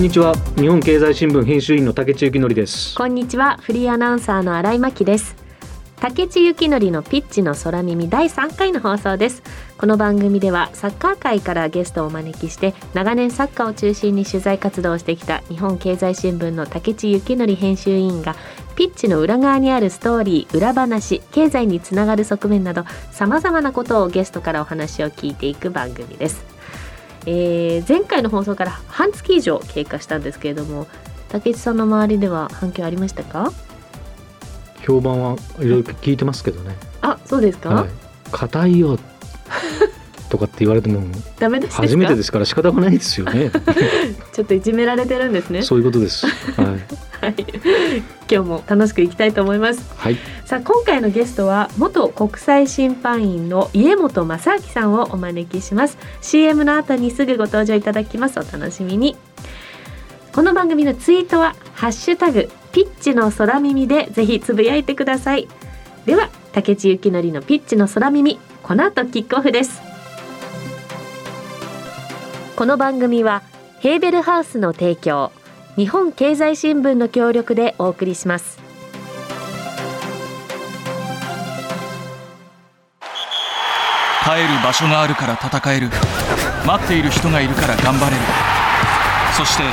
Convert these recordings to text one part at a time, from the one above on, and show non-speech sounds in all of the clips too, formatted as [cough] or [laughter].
こんにちは。日本経済新聞編集員の竹内幸則です。こんにちは。フリーアナウンサーの新井真希です。竹内幸則のピッチの空耳第3回の放送です。この番組ではサッカー界からゲストをお招きして長年サッカーを中心に取材活動をしてきた日本経済新聞の竹内幸則編集委員がピッチの裏側にあるストーリー裏話経済につながる側面などさまざまなことをゲストからお話を聞いていく番組です。えー、前回の放送から半月以上経過したんですけれども竹内さんの周りでは反響ありましたか？評判はいろいろ聞いてますけどね。あそうですか？硬、はい、いよ。[laughs] とかって言われても。ダメです初めてですから仕方がないですよね。[laughs] ちょっといじめられてるんですね。そういうことです。はい、[laughs] はい、今日も楽しくいきたいと思います。はい。さあ今回のゲストは元国際審判員の家本正明さんをお招きします。CM の後にすぐご登場いただきます。お楽しみに。この番組のツイートはハッシュタグピッチの空耳でぜひつぶやいてください。では竹内幸則のピッチの空耳この後キックオフです。この番組はヘーベルハウスの提供日本経済新聞の協力でお送りします。帰る場所があるから戦える。待っている人がいるから頑張れる。そして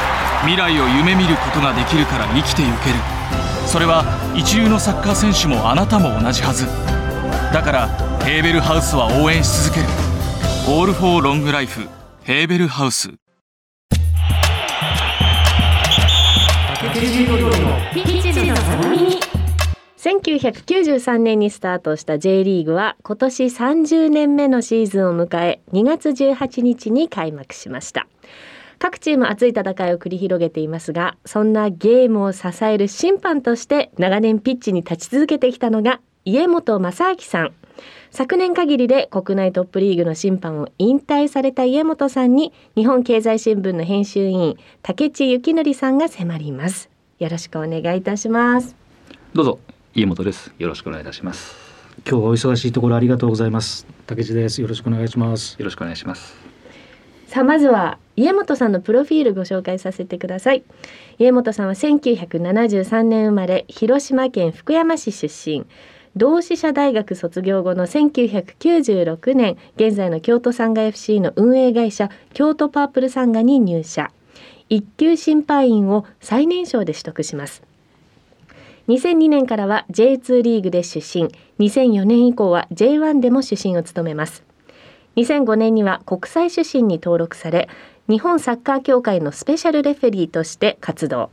未来を夢見ることができるから生きてゆける。それは一流のサッカー選手もあなたも同じはず。だからヘーベルハウスは応援し続ける。オールフォーロングライフヘーベルハウス。1993年にスタートした J リーグは今年30年目のシーズンを迎え2月18日に開幕しました。各チーム熱い戦いを繰り広げていますがそんなゲームを支える審判として長年ピッチに立ち続けてきたのが家本正明さん。昨年限りで国内トップリーグの審判を引退された家本さんに日本経済新聞の編集員竹地幸則さんが迫ります。よろしくお願いいたします。どうぞ家本です。よろしくお願いいたします。今日はお忙しいところありがとうございます。竹地です。よろしくお願いします。よろしくお願いします。さあまずは家本さんのプロフィールご紹介させてください。家本さんは1973年生まれ広島県福山市出身。同志社大学卒業後の1996年現在の京都サンガ FC の運営会社京都パープルサンガに入社一級審判員を最年少で取得します。2002年からは J2 リーグで出身。2004年以降は J1 でも主審を務めます。2005年には国際主審に登録され日本サッカー協会のスペシャルレフェリーとして活動。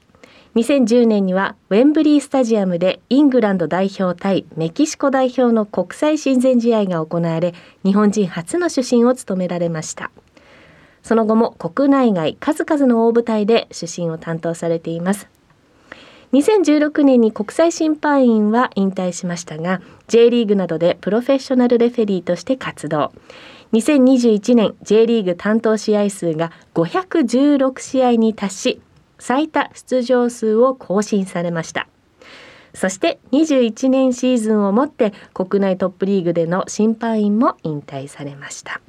2010年にはウェンブリースタジアムでイングランド代表対メキシコ代表の国際親善試合が行われ日本人初の主審を務められました。その後も国内外数々の大舞台で主審を担当されています。2016年に国際審判員は引退しましたが J リーグなどでプロフェッショナルレフェリーとして活動。2021年 J リーグ担当試合数が516試合に達し最多出場数を更新されました。そして21年シーズンをもって国内トップリーグでの審判員も引退されました。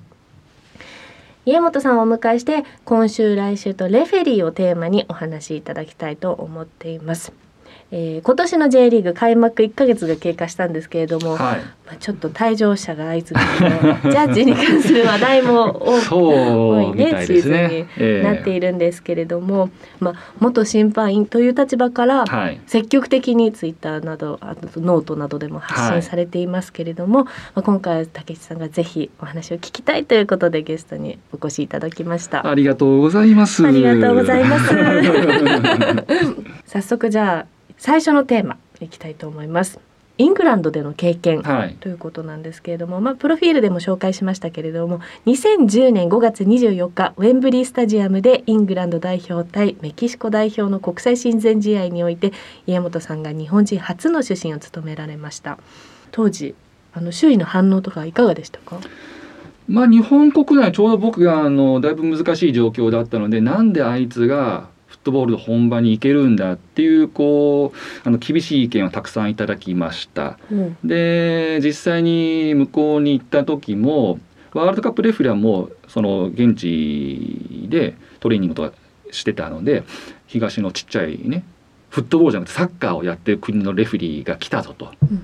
家本さんをお迎えして今週来週とレフェリーをテーマにお話しいただきたいと思っています。えー、今年の J リーグ開幕1か月が経過したんですけれども、はい、まあ、ちょっと退場者が相次ぐ [laughs] ジャッジに関する話題も多いねねシーズンになっているんですけれども、えー、まあ、元審判員という立場から積極的にツイッターなどあとノートなどでも発信されていますけれども、はい、まあ、今回竹内さんがぜひお話を聞きたいということでゲストにお越しいただきました。ありがとうございます。ありがとうございます。[laughs] [laughs] 早速じゃあ最初のテーマいきたいと思います。イングランドでの経験、はい、ということなんですけれども、まあ、プロフィールでも紹介しましたけれども2010年5月24日ウェンブリースタジアムでイングランド代表対メキシコ代表の国際親善試合において家元さんが日本人初の主審を務められました。当時あの周囲の反応とかいかがでしたか？まあ、日本国内ちょうど僕があのだいぶ難しい状況だったのでなんであいつがトボールの本場に行けるんだっていうこうあの厳しい意見をたくさんいただきました。うん、で実際に向こうに行った時もワールドカップレフェリーはもうその現地でトレーニングとかしてたので東のちっちゃいねフットボールじゃなくてサッカーをやってる国のレフェリーが来たぞと。うん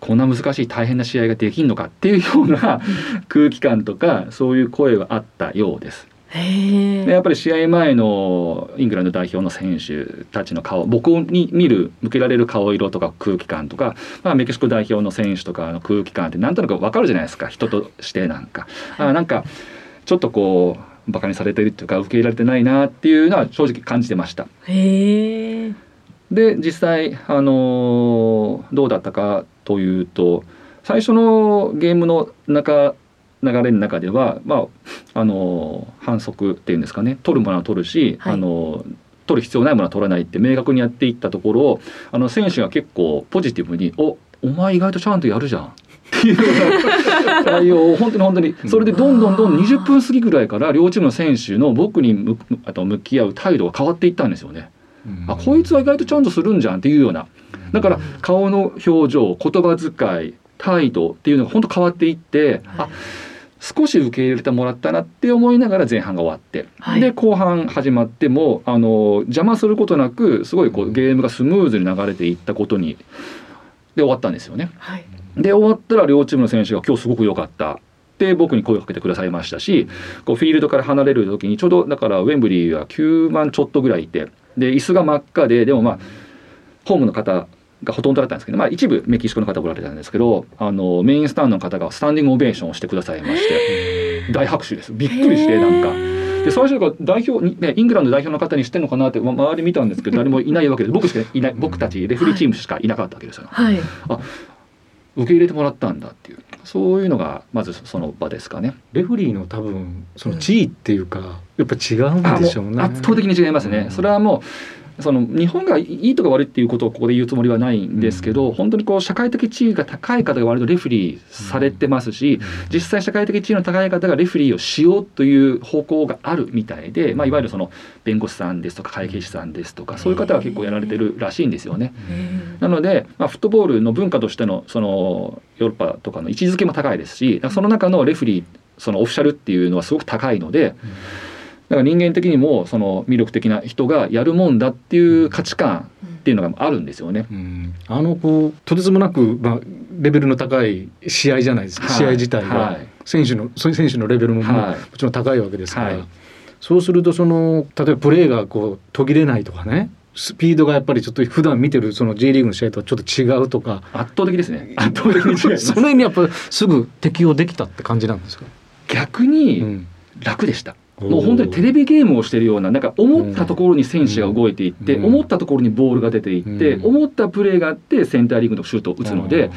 こんな難しい大変な試合ができんのかっていうような空気感とかそういう声はあったようです。でやっぱり試合前のイングランド代表の選手たちの顔僕に見る向けられる顔色とか空気感とか、まあ、メキシコ代表の選手とかの空気感ってなんとなく分かるじゃないですか人としてなんか。あなんかちょっとこうバカにされてるっていうか受け入れられてないなっていうのは正直感じてました。で実際、あのーどうだったかというと最初のゲームの中流れの中では、まああのー反則っていうんですかね。取るものは取るし、はい。あのー取る必要ないものは取らないって明確にやっていったところをあの選手が結構ポジティブに「おお前意外とちゃんとやるじゃん」っていうような対応を [laughs] 本当に本当にそれでどんどんどんどん20分過ぎぐらいから両チームの選手の僕に向あと向き合う態度が変わっていったんですよね。あこいつは意外とちゃんとするんじゃんっていうような。だから顔の表情言葉遣い態度っていうのが本当変わっていって、あ少し受け入れてもらったなって思いながら前半が終わって、はいで後半始まってもあの邪魔することなくすごいこうゲームがスムーズに流れていったことにで終わったんですよね。はい。で終わったら両チームの選手が今日すごく良かったって僕に声をかけてくださいましたしこうフィールドから離れる時にちょうどだからウェンブリーは9万ちょっとぐらいいてで椅子が真っ赤ででもまあホームの方がほとんどだったんですけど、まあ、一部メキシコの方おられたんですけどあのメインスタンドの方がスタンディングオベーションをしてくださいまして大拍手ですびっくりしてなんか。で最初から代表に、ね、イングランド代表の方にしてんのかなって、ま、周り見たんですけど誰もいないわけで僕しかいない僕たちレフェリーチームしかいなかったわけですよ。はい。受け入れてもらったんだっていうそういうのがまずその場ですかね。レフリーの多分その地位っていうか、やっぱ違うんあでしょうね。圧倒的に違いますね。うんそれはもうその日本がいいとか悪いっていうことをここで言うつもりはないんですけど、うん。本当にこう社会的地位が高い方が割とレフェリーされてますし、実際社会的地位の高い方がレフェリーをしようという方向があるみたいで、まあ、いわゆるその弁護士さんですとか会計士さんですとかそういう方が結構やられてるらしいんですよね。なので、まあ、フットボールの文化としてのそのヨーロッパとかの位置づけも高いですしその中のレフェリーそのオフィシャルっていうのはすごく高いのでだから人間的にもその魅力的な人がやるもんだっていう価値観っていうのがあるんですよね。うん。あのこうとてつもなく、まあ、レベルの高い試合じゃないですか、はい。試合自体は、はい。選手の選手のレベルもも,、はい。もちろん高いわけですから、はい。そうするとその例えばプレーがこう途切れないとかね。スピードがやっぱりちょっと普段見てるその J リーグの試合とはちょっと違うとか。圧倒的ですね。[laughs] 圧倒的に違い [laughs] その。辺にやっぱすぐ適応できたって感じなんですか、う逆にん。楽でした。もう本当にテレビゲームをしてるようななんか思ったところに選手が動いていって、うん思ったところにボールが出ていって、うん思ったプレーがあってセンターリングのシュートを打つので、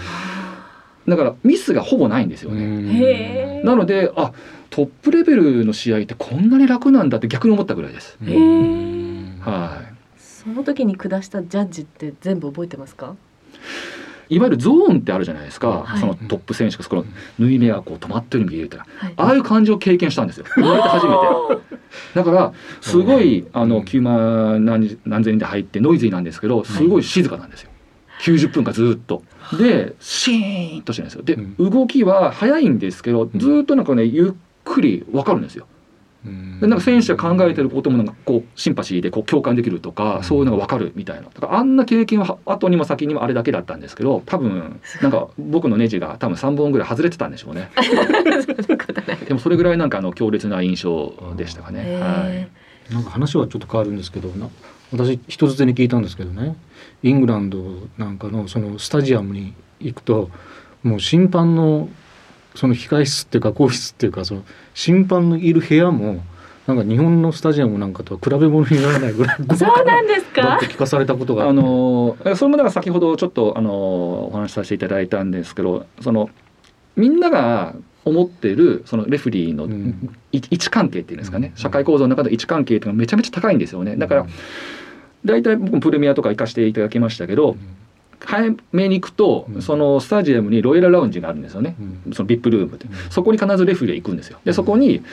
だからミスがほぼないんですよね。なのであトップレベルの試合ってこんなに楽なんだって逆に思ったぐらいです。はい。その時に下したジャッジって全部覚えてますか？いわゆるゾーンってあるじゃないですか、はい。そのトップ選手がそこの縫い目がこう止まってるように見えるからはい。ああいう感じを経験したんですよ。生まれて初めて。だからすごいあのうん9万何何千人で入ってノイズーなんですけどすごい静かなんですよ。90分間ずっと。でシーンとしてるんですよ。でう動きは速いんですけどん。ずっとなんかねゆっくり分かるんですよ。うんでなんか選手が考えてることもなんかこうシンパシーでこう共感できるとか、うん。そういうのが分かるみたいな。だからあんな経験は後にも先にもあれだけだったんですけど多分なんか僕のネジが多分3本ぐらい外れてたんでしょうね。[laughs] でもそれぐらいなんかあの強烈な印象でしたかね。へはい。なんか話はちょっと変わるんですけどな私人づてに聞いたんですけどね。イングランドなんかのそのスタジアムに行くともう審判のその控室っていうか更衣室っていうかその審判のいる部屋もなんか日本のスタジアムなんかとは比べ物にならないぐらいーそうなんですか？だって？聞かされたことが。あのそれもだから先ほどちょっとあのお話しさせていただいたんですけどそのみんなが思ってるそのレフェリーのうん。い位置関係っていうんですかね、うん。社会構造の中で位置関係っていうのがめちゃめちゃ高いんですよね。だから大体僕もプレミアとか行かせていただきましたけど早めに行くと、うん。そのスタジアムにロイヤルラウンジがあるんですよね、うん。そのビップルームって。うん。そこに必ずレフェリーが行くんですよ。でそこに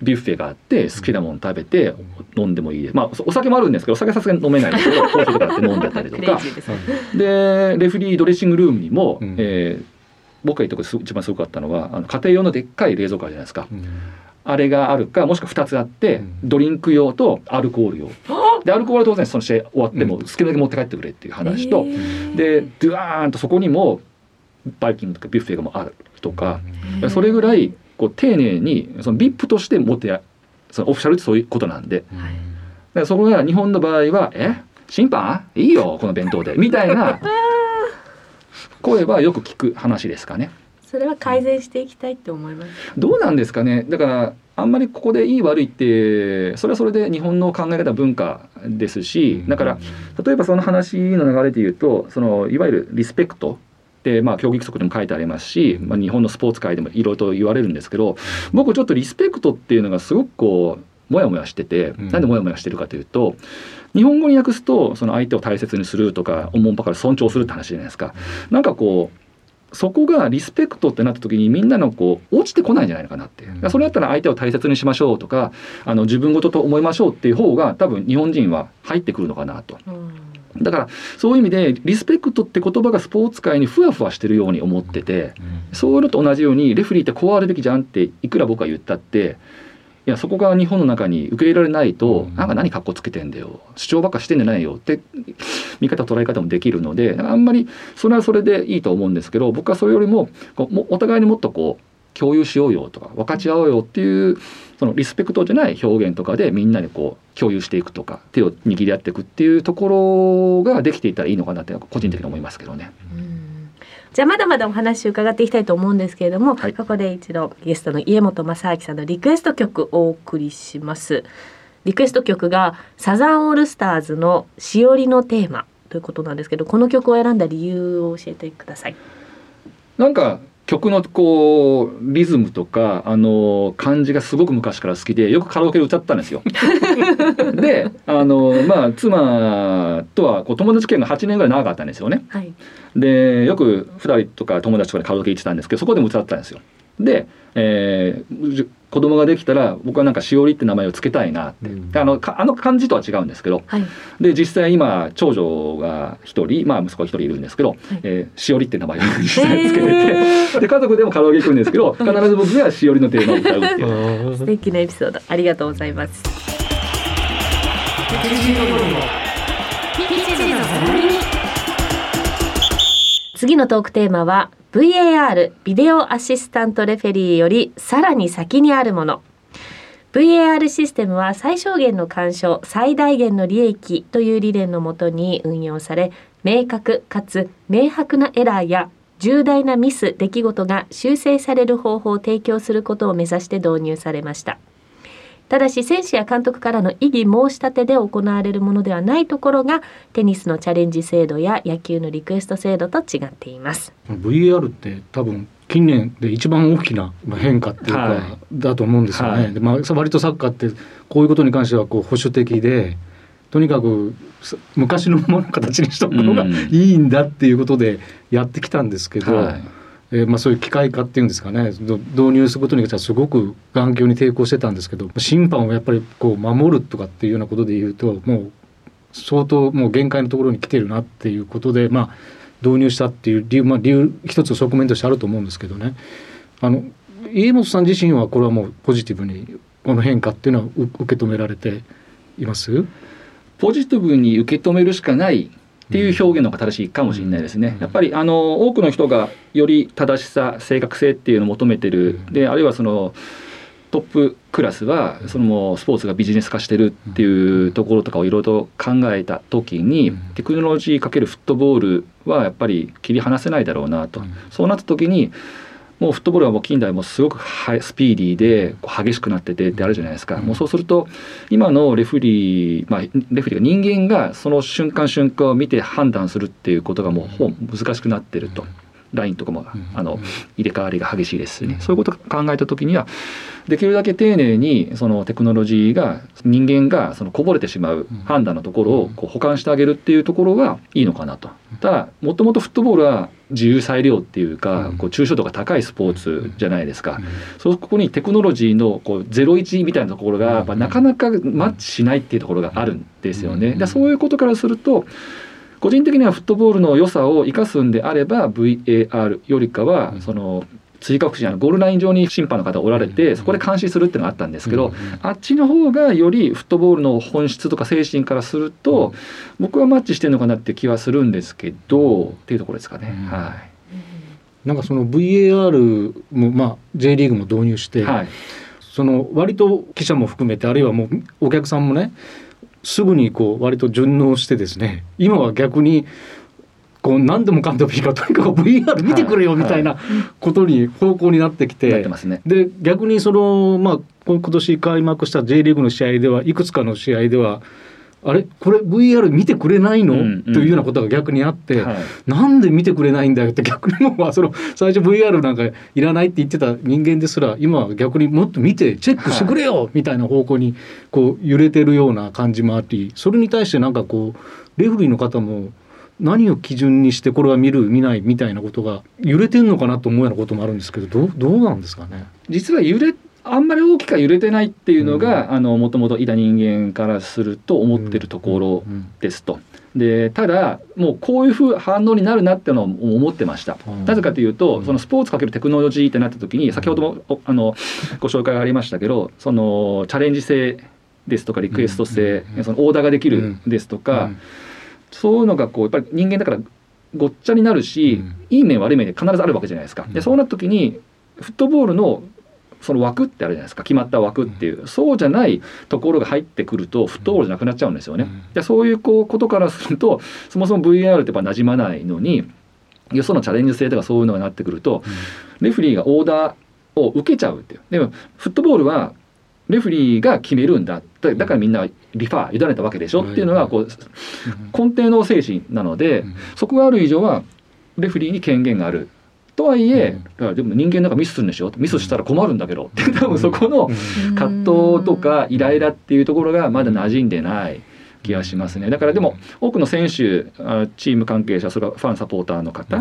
ビュッフェがあって好きなもの食べて飲んでもいい。ですまあお酒もあるんですけどお酒はさすがに飲めないんですけどコーヒーとか。[laughs] って飲んでたりとかですね。でレフェリードレッシングルームにも、うん。えー僕がいいところです一番すごかったのはあの家庭用のでっかい冷蔵庫あるじゃないですか。うん。あれがあるかもしくは2つあって、うん。ドリンク用とアルコール用 [laughs] でアルコールは当然その試合終わってもうん。好きなだけ持って帰ってくれっていう話と、でドゥワーンとそこにもバイキングとかビュッフェがもあるとか、うんそれぐらいこう丁寧にその VIP として持ってやそのオフィシャルってそういうことなんでだかはいらそこが日本の場合は「え？審判？いいよこの弁当で」みたいな [laughs] 声はよく聞く話ですかね。それは改善していきたいって思います。どうなんですかねだからあんまりここでいい悪いってそれはそれで日本の考え方文化ですしだから例えばその話の流れで言うとそのいわゆるリスペクトってまあ競技規則でも書いてありますし、まあ、日本のスポーツ界でもいろいろと言われるんですけど僕ちょっとリスペクトっていうのがすごくこうモヤモヤしてて、うんなんでモヤモヤしてるかというと日本語に訳すとその相手を大切にするとかおもんぱから尊重するって話じゃないですか。なんかこうそこがリスペクトってなった時にみんなのこう落ちてこないんじゃないのかなって、う。ん。それだったら相手を大切にしましょうとかあの自分事と思いましょうっていう方が多分日本人は入ってくるのかなと。うん。だからそういう意味でリスペクトって言葉がスポーツ界にふわふわしてるように思っててそういうのと同じようにレフェリーってこうあるべきじゃんっていくら僕は言ったっていやそこが日本の中に受け入れられないと、うん。なんか何格好つけてんだよ。主張ばっかしてんじゃないよ。って見方捉え方もできるのであんまりそれはそれでいいと思うんですけど僕はそれよりもこうもお互いにもっとこう共有しようよとか分かち合おうよっていうそのリスペクトじゃない表現とかでみんなでこう共有していくとか手を握り合っていくっていうところができていたらいいのかなって個人的に思いますけどね。うんじゃあまだまだお話伺っていきたいと思うんですけれども、はい。ここで一度ゲストの家元正明さんのリクエスト曲をお送りします。リクエスト曲がサザンオールスターズのしおりのテーマということなんですけどこの曲を選んだ理由を教えてください。なんか曲のこうリズムとかあの感じがすごく昔から好きでよくカラオケで歌ったんですよ。[laughs] であのまあ妻とはこう友達経験が8年ぐらい長かったんですよね。はいでよく2人とか友達とかでカラオケ行ってたんですけどそこでも歌ってたんですよ。で、えーじ子供ができたら僕はなんかしおりって名前を付けたいなって、うん。であのかあの漢字とは違うんですけど。はい。で実際今長女が1人、まあ、息子が1人いるんですけど、えーしおりって名前を実際につけてて、へー。で家族でもカラオケ行くんですけど必ず僕がしおりのテーマを歌うっていう。[laughs] 素敵なエピソードありがとうございます。次のトークテーマは VAR ビデオアシスタントレフェリーよりさらに先にあるもの。VAR システムは最小限の干渉最大限の利益という理念のもとに運用され明確かつ明白なエラーや重大なミス出来事が修正される方法を提供することを目指して導入されました。ただし選手や監督からの異議申し立てで行われるものではないところがテニスのチャレンジ制度や野球のリクエスト制度と違っています。VAR って多分近年で一番大きな変化っていうか、はい。だと思うんですよね。はい。でまあ割とサッカーってこういうことに関してはこう保守的でとにかくす昔のものを形にしたものがうん。いいんだっていうことでやってきたんですけど、はいえーまあ、そういう機械化っていうんですかね。導入することに関してはすごく眼球に抵抗してたんですけど審判をやっぱりこう守るとかっていうようなことで言うともう相当もう限界のところに来てるなっていうことで、まあ、導入したっていう理由,、まあ、理由一つ側面としてあると思うんですけどね。あの家元さん自身はこれはもうポジティブにこの変化っていうのは受け止められています？ポジティブに受け止めるしかないっていう表現の方が正しいかもしれないですね。うん。やっぱりあの多くの人がより正しさ正確性っていうのを求めてる。うん。であるいはそのトップクラスはそのもうスポーツがビジネス化してるっていうところとかをいろいろと考えた時にうん。テクノロジーかけるフットボールはやっぱり切り離せないだろうなと。うん。そうなった時にもうフットボールはもう近代もすごくスピーディーで激しくなっててってあるじゃないですか、うん。もうそうすると今のレフェリー、まあ、レフェリーが人間がその瞬間瞬間を見て判断するっていうことがもうほぼ難しくなってると。ラインとかもあの入れ替わりが激しいですしね、うん。そういうことを考えた時にはできるだけ丁寧にそのテクノロジーが人間がそのこぼれてしまう判断のところをこう補完してあげるっていうところがいいのかなと。ただもともとフットボールは自由裁量っていうか、うん。こう抽象度が高いスポーツじゃないですか、うん。そうここにテクノロジーのこう01みたいなところがやっぱなかなかマッチしないっていうところがあるんですよね。うん。でそういうことからすると個人的にはフットボールの良さを生かすんであれば VAR よりかはうん。その追加告知あのゴールライン上に審判の方おられてそこで監視するっていうのがあったんですけど、うんあっちの方がよりフットボールの本質とか精神からすると、僕はマッチしてるのかなって気はするんですけどっていうところですかね。うん。はなんかその VAR もまあ J リーグも導入して、い、はい。その割と記者も含めてあるいはもうお客さんもねすぐにこう割と順応してですね今は逆にこう何でもかんでもいいからとにかく VR 見てくれよみたいなことに方向になってきて、なってますね。で逆にそのまあこ今年開幕した J リーグの試合ではいくつかの試合ではあれ？これ VR 見てくれないの、うんうん。というようなことが逆にあって、はい。なんで見てくれないんだよって逆にもうその最初 VR なんかいらないって言ってた人間ですら今は逆にもっと見てチェックしてくれよみたいな方向にこう揺れてるような感じもありそれに対してなんかこうレフェリーの方も何を基準にしてこれは見る見ないみたいなことが揺れてんのかなと思うようなこともあるんですけどどうどうなんですかね？実は揺れあんまり大きくは揺れてないっていうのが、あのもともといた人間からすると思ってるところうんですと。でただもうこういうふう反応になるなっていうのを思ってました。うん。なぜかというと、うん。そのスポーツかけるテクノロジーってなった時に先ほどもおあの [laughs] ご紹介がありましたけどそのチャレンジ性ですとかリクエスト性、うんそのオーダーができるですとか、そういうのがこうやっぱり人間だからごっちゃになるし、うん。いい面悪い面で必ずあるわけじゃないですか。うん。でそうなった時にフットボールのその枠ってあるじゃないですか。決まった枠っていう、そうじゃないところが入ってくるとフットボールじゃなくなっちゃうんですよね。うん。でそういうこうことからすると [laughs] そもそも VR ってやっぱ馴染まないのによそのチャレンジ性とかそういうのがなってくるとレフェリーがオーダーを受けちゃうっていう。でもフットボールはレフェリーが決めるんだ。だだからみんなリファー委ねたわけでしょ？っていうのがこう根底の精神なので、そこがある以上はレフェリーに権限がある。とはいえ、いやでも人間なんかミスするんでしょ？ミスしたら困るんだけど。って多分そこの葛藤とかイライラっていうところがまだ馴染んでない気がしますね。だからでも多くの選手あチーム関係者それからファンサポーターの方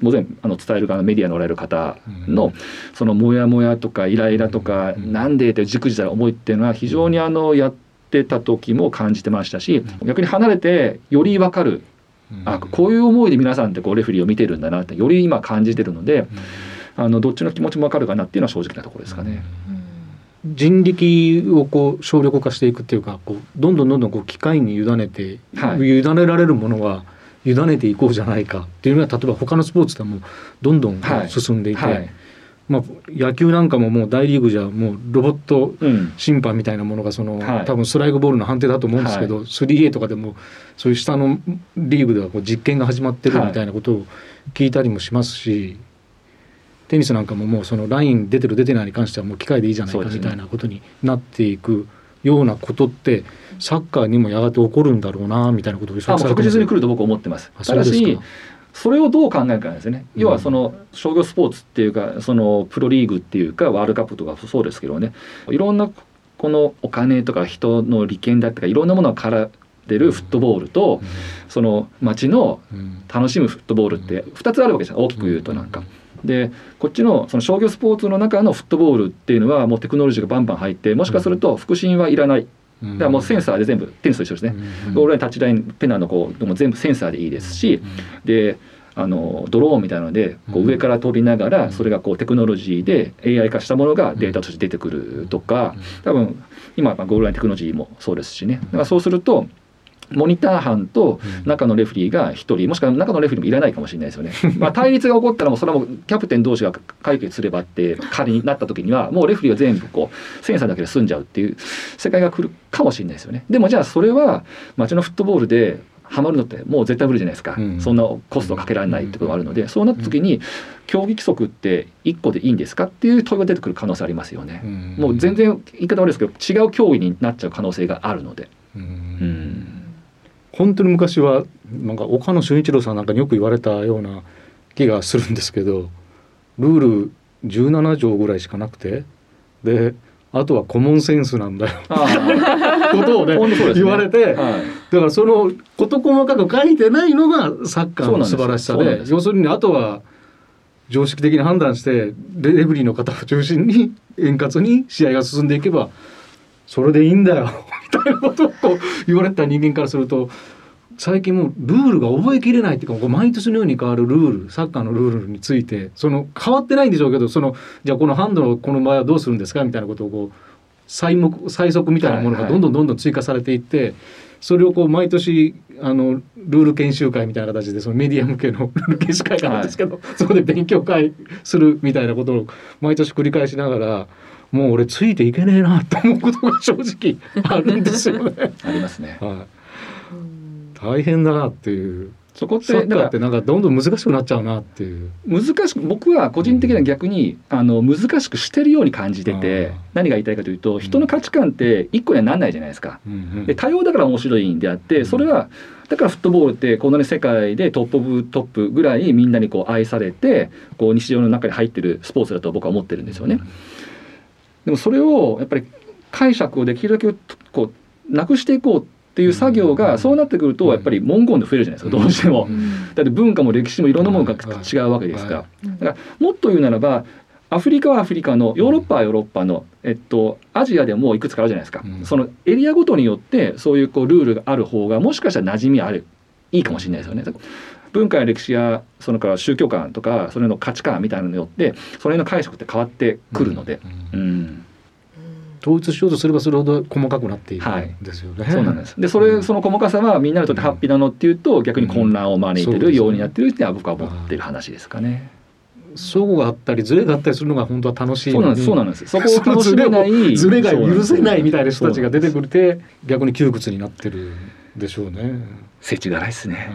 もちろんあの伝える側のメディアにおられる方のそのモヤモヤとかイライラとかなんでってじくじたる思いっていうのは非常にあのやってた時も感じてましたし逆に離れてより分かるあこういう思いで皆さんってこうレフェリーを見てるんだなってより今感じてるのであのどっちの気持ちも分かるかなっていうのは正直なところですかね。人力をこう省力化していくっていうかこうどんどんどんどんこう機械に委ねて、はい。委ねられるものは委ねていこうじゃないか。っていうのは例えば他のスポーツでもどんどん進んでいて、はい。まあ、野球なんかももう大リーグじゃもうロボットうん。審判みたいなものがその、はい。多分ストライクボールの判定だと思うんですけど、3A とかでもそういう下のリーグではこう実験が始まってるみたいなことを聞いたりもしますし、テニスなんかももうそのライン出てる出てないに関してはもう機械でいいじゃないかみたいなことになっていくようなことってサッカーにもやがて起こるんだろうなみたいなことを確実に来るると僕は思ってます。あただしそれをどう考えるかですよね。要はその商業スポーツっていうかそのプロリーグっていうかワールドカップとかそうですけどね。いろんなこのお金とか人の利権だったかいろんなものが絡んでるフットボールとその街のうん。楽しむフットボールって2つあるわけですよ大きく言うとなんか。でこっちのその商業スポーツの中のフットボールっていうのはもうテクノロジーがバンバン入ってもしかすると腹心はいらない。だからもうセンサーで全部テニスと一緒ですね。ゴールラインタッチラインペナのこうでも全部センサーでいいですしであのドローンみたいなのでこう上から飛びながらそれがこうテクノロジーで AI 化したものがデータとして出てくるとか多分今まあゴールラインテクノロジーもそうですしね。だからそうするとモニター班と中のレフェリーが1人もしくは中のレフェリーもいらないかもしれないですよね。[laughs] まあ対立が起こったらもうそれはもうキャプテン同士が解決すればって仮になった時にはもうレフェリーは全部こうセンサーだけで済んじゃうっていう世界が来るかもしれないですよね。でもじゃあそれは街のフットボールでハマるのってもう絶対無理じゃないですか、うんそんなコストかけられないってことがあるので、そうなった時に競技規則って1個でいいんですかっていう問いが出てくる可能性ありますよね。もう全然言い方悪いですけど違う競技になっちゃう可能性があるので。うんうん本当に昔はなんか岡野俊一郎さんなんかによく言われたような気がするんですけどルール17条ぐらいしかなくてであとはコモンセンスなんだよ。あことをねね。言われてはい。だからその事細かく書いてないのがサッカーの素晴らしさで要するにあとは常識的に判断してレフェリーの方を中心に円滑に試合が進んでいけばそれでいいんだよ。[laughs] みたいなことを言われた人間からすると最近もうルールが覚えきれないっていうかこう毎年のように変わるルールサッカーのルールについてその変わってないんでしょうけどそのじゃあこのハンドのこの場合はどうするんですか？みたいなことをこう最目最速みたいなものがどんどんどんどん追加されていって、それをこう毎年あのルール研修会みたいな形でそのメディア向けの [laughs] ルール研修会があるんですけど、そこで勉強会するみたいなことを毎年繰り返しながらもう俺ついていけねえなと思うことが正直 [laughs] あるんですよね。ありますね。はいうん大変だなっていうそこっサッカーてだからってなんかどんどん難しくなっちゃうなっていう。難しく僕は個人的には逆にあの難しくしてるように感じてて何が言いたいかというと人の価値観って一個にはなんないじゃないですか。うんうんで多様だから面白いんであってそれはだからフットボールってこんなに世界でトップオブトップぐらいみんなにこう愛されてこう日常の中に入ってるスポーツだと僕は思ってるんですよね。でもそれをやっぱり解釈をできるだけこうなくしていこうっていう作業うんがそうなってくるとやっぱり文言で増えるじゃないですかどうしても。う。んだって文化も歴史もいろんなものがはい。違うわけですから。うん。だからもっと言うならばアフリカはアフリカのヨーロッパはヨーロッパの、えっと、アジアでもいくつかあるじゃないですか、うん。そのエリアごとによってそういうこうルールがある方がもしかしたら馴染みあるいいかもしれないですよね。文化や歴史やそのから宗教観とかそれの価値観みたいなのによってそれの解釈って変わってくるので、うんうん統一しようとすればするほど細かくなっていくはいんですよね。そうなんです。でそれその細かさはみんなにとってハッピーなのっていうと逆に混乱を招いてるようになってるっていうのは僕は思ってる話ですかね。相互があったりズレがあったりするのが本当は楽しいそうなんです。そうなんです。そこを楽しめないズレが許せないみたいな人たちが出てる。くるて逆に窮屈になってるんでしょうね。世知辛いですね。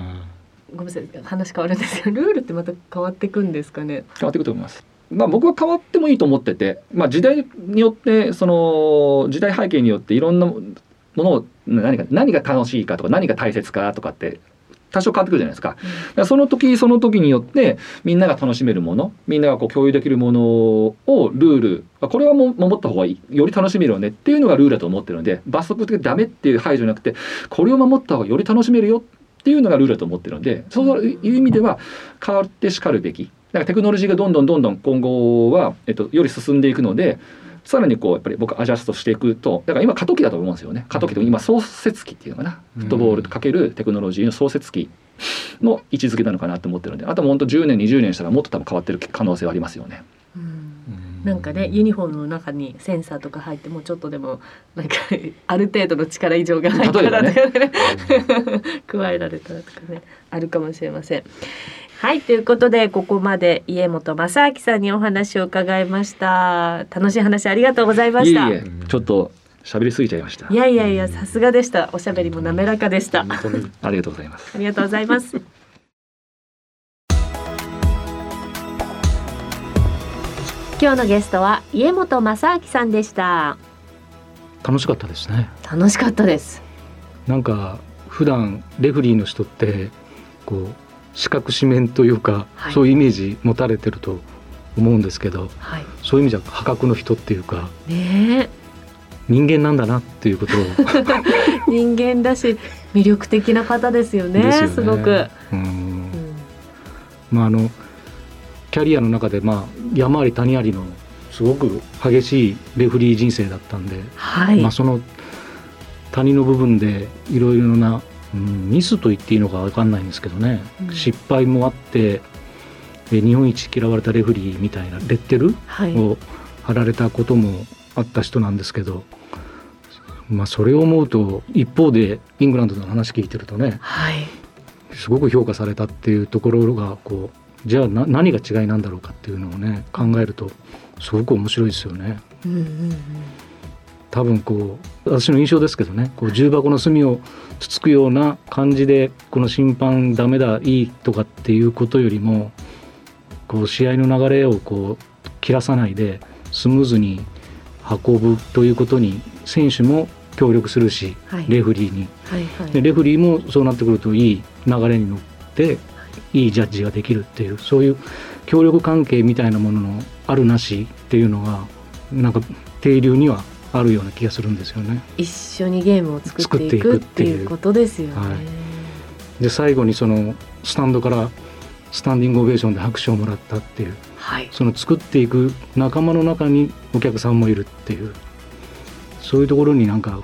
ごめんなさい話変わるんですけど [laughs] ルールってまた変わっていくんですかね？変わっていくと思います。まあ僕は変わってもいいと思ってて、まあ時代によってその時代背景によっていろんなものを何が何が楽しいかとか何が大切かとかって多少変わってくるじゃないですか。だからその時その時によってみんなが楽しめるものみんながこう共有できるものをルールあこれはもう守った方がいいより楽しめるよねっていうのがルールだと思ってるので罰則的にダメっていう範囲じゃなくてこれを守った方がより楽しめるよっていうのがルールだと思ってるのでそういう意味では変わってしかるべき。だからテクノロジーがどんどんどんどん今後は、えっと、より進んでいくのでさらにこうやっぱり僕アジャストしていくとだから今過渡期だと思うんですよね。過渡期と今創設期っていうのかな、うんフットボールとかけるテクノロジーの創設期の位置づけなのかなと思ってるのであとはもう本当10年20年したらもっと多分変わってる可能性はありますよね。なんかねユニフォームの中にセンサーとか入ってもうちょっとでもなんかある程度の力以上が入ったら例とかね。[laughs] 加えられたらとかねあるかもしれません。はいということでここまで家本正明さんにお話を伺いました。楽しい話ありがとうございました。ちょっと喋りすぎちゃいました。い。やいやいやさすがでした。おしゃべりも滑らかでした。本当にありがとうございます。ありがとうございます今日のゲストは家本正明さんでした。楽しかったですね。楽しかったです。なんか普段レフリーの人ってこう四角四面というか、はい。そういうイメージ持たれてると思うんですけどはい。そういう意味じゃ破格の人っていうかね人間なんだなっていうことを。え [laughs] 人間だし魅力的な方ですよねね。すごく、うん。うん。まああのキャリアの中でまあ山あり谷ありのすごく。激しいレフリー人生だったんで、はい、まあその谷の部分でいろいろな、うん、ミスと言っていいのかわかんないんですけどね、うん。失敗もあってえ日本一嫌われたレフリーみたいなレッテルはい。を貼られたこともあった人なんですけど、まあ、それを思うと一方でイングランドの話聞いてるとねはい。すごく評価されたっていうところがこうじゃあな何が違いなんだろうかっていうのをね考えるとすごく面白いですよね。うんうんうん多分こう私の印象ですけどねこう重箱の隅をつつくような感じでこの審判ダメだいいとかっていうことよりもこう試合の流れをこう切らさないでスムーズに運ぶということに選手も協力するしはい。レフリーに。はいはい。でレフリーもそうなってくるといい流れに乗っていいジャッジができるっていうそういう協力関係みたいなもののあるなしっていうのがなんか定流にはあるような気がするんですよね。一緒にゲームを作っていくっていうことですよね。はいで最後にそのスタンドからスタンディングオベーションで拍手をもらったっていうはい。その作っていく仲間の中にお客さんもいるっていうそういうところになんか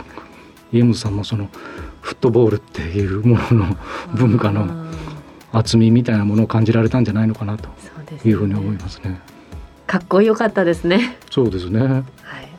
家元さんもその2フットボールっていうものの文化の厚みみたいなものを感じられたんじゃないのかなというふうに思いますね。かっこよかったですね。そうですね。はい。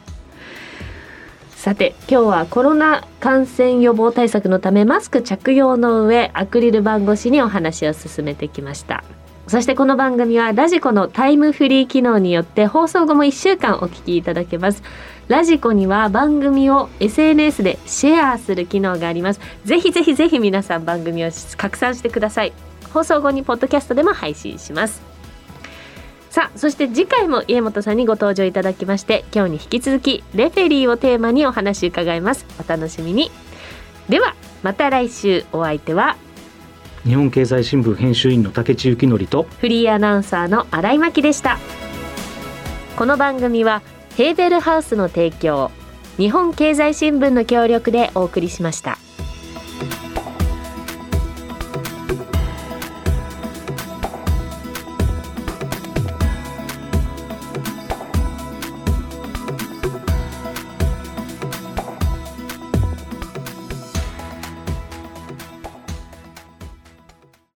さて今日はコロナ感染予防対策のためマスク着用の上アクリル板越しにお話を進めてきましたそしてこの番組はラジコのタイムフリー機能によって放送後も1週間お聞きいただけますラジコには番組を SNS でシェアする機能がありますぜひぜひぜひ皆さん番組を拡散してください放送後にポッドキャストでも配信します。さあそして次回も家本さんにご登場いただきまして今日に引き続きレフェリーをテーマにお話伺います。お楽しみに。ではまた来週。お相手は日本経済新聞編集員の竹地幸則とフリーアナウンサーの新井真希でした。この番組はヘーベルハウスの提供日本経済新聞の協力でお送りしました。